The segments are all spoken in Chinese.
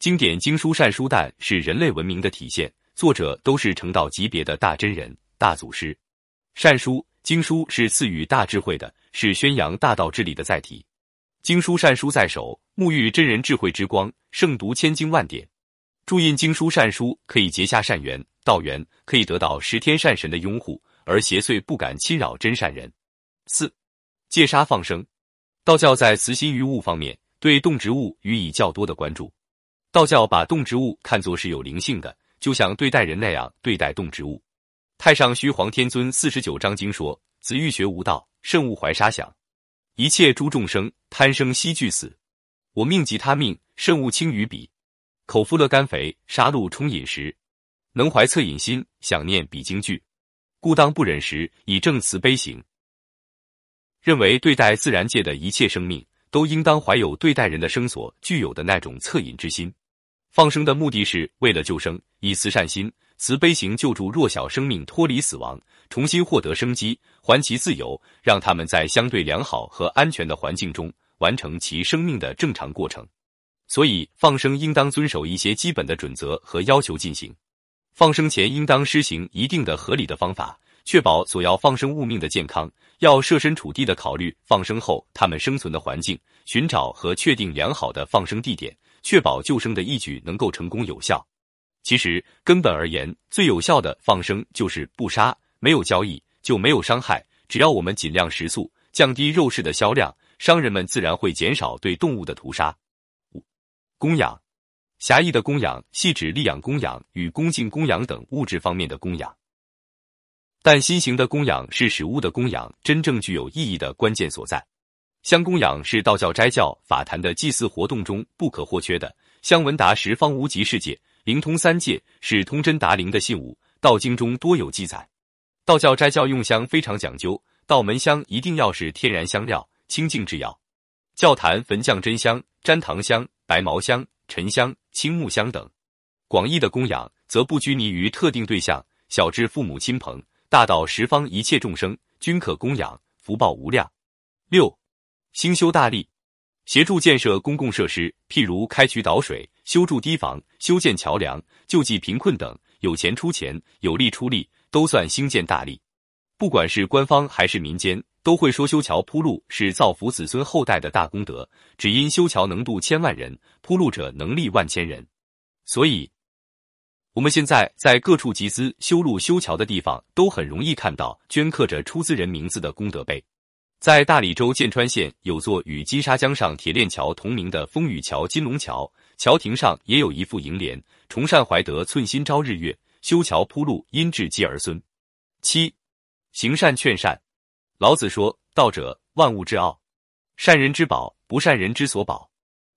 经典经书善书诞是人类文明的体现，作者都是成道级别的大真人、大祖师。善书经书是赐予大智慧的，是宣扬大道之理的载体。经书善书在手，沐浴真人智慧之光，胜读千经万典。注印经书善书可以结下善缘、道缘，可以得到十天善神的拥护，而邪祟不敢侵扰真善人。四戒杀放生，道教在慈心于物方面对动植物予以较多的关注。道教把动植物看作是有灵性的，就像对待人那样对待动植物。太上虚皇天尊四十九章经说：“子欲学无道，慎勿怀杀想。一切诸众生贪生惜俱死，我命即他命，慎勿轻于彼。口腹乐甘肥，杀戮充饮食，能怀恻隐心，想念彼经句，故当不忍时，以正慈悲行。”认为对待自然界的一切生命，都应当怀有对待人的生所具有的那种恻隐之心。放生的目的是为了救生，以慈善心、慈悲行救助弱小生命脱离死亡，重新获得生机，还其自由，让他们在相对良好和安全的环境中完成其生命的正常过程。所以，放生应当遵守一些基本的准则和要求进行。放生前应当施行一定的合理的方法，确保所要放生物命的健康。要设身处地的考虑放生后它们生存的环境，寻找和确定良好的放生地点。确保救生的义举能够成功有效。其实根本而言，最有效的放生就是不杀，没有交易就没有伤害。只要我们尽量食素，降低肉食的销量，商人们自然会减少对动物的屠杀。五、供养，狭义的供养系指利养供养与恭敬供养等物质方面的供养，但新型的供养是食物的供养真正具有意义的关键所在。香供养是道教斋教法坛的祭祀活动中不可或缺的。香闻达十方无极世界，灵通三界，是通真达灵的信物。道经中多有记载。道教斋教用香非常讲究，道门香一定要是天然香料、清净制药。教坛焚降真香、粘糖香、白毛香、沉香、青木香等。广义的供养则不拘泥于特定对象，小至父母亲朋，大到十方一切众生，均可供养，福报无量。六。兴修大利，协助建设公共设施，譬如开渠导水、修筑堤防、修建桥梁、救济贫困等，有钱出钱，有力出力，都算兴建大利。不管是官方还是民间，都会说修桥铺路是造福子孙后代的大功德。只因修桥能渡千万人，铺路者能力万千人，所以我们现在在各处集资修路修桥的地方，都很容易看到镌刻着出资人名字的功德碑。在大理州剑川县有座与金沙江上铁链桥同名的风雨桥金龙桥，桥亭上也有一副楹联：“崇善怀德，寸心昭日月；修桥铺路，因智积儿孙。”七，行善劝善。老子说：“道者，万物之奥，善人之宝，不善人之所宝。”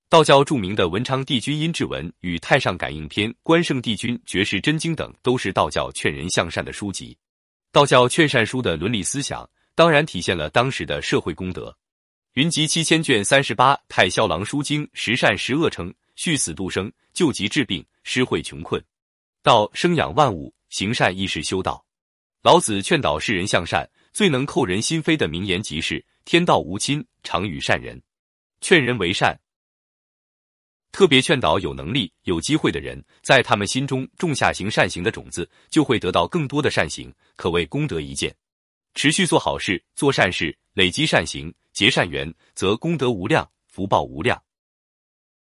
道教著名的文昌帝君阴骘文与太上感应篇、关圣帝君绝世真经等，都是道教劝人向善的书籍。道教劝善书的伦理思想。当然体现了当时的社会公德。云集七千卷三十八太萧郎书经十善十恶称：续死度生，救急治病，施惠穷困。道生养万物，行善亦是修道。老子劝导世人向善，最能扣人心扉的名言即是：天道无亲，常与善人。劝人为善，特别劝导有能力、有机会的人，在他们心中种下行善行的种子，就会得到更多的善行，可谓功德一件。持续做好事、做善事，累积善行，结善缘，则功德无量，福报无量。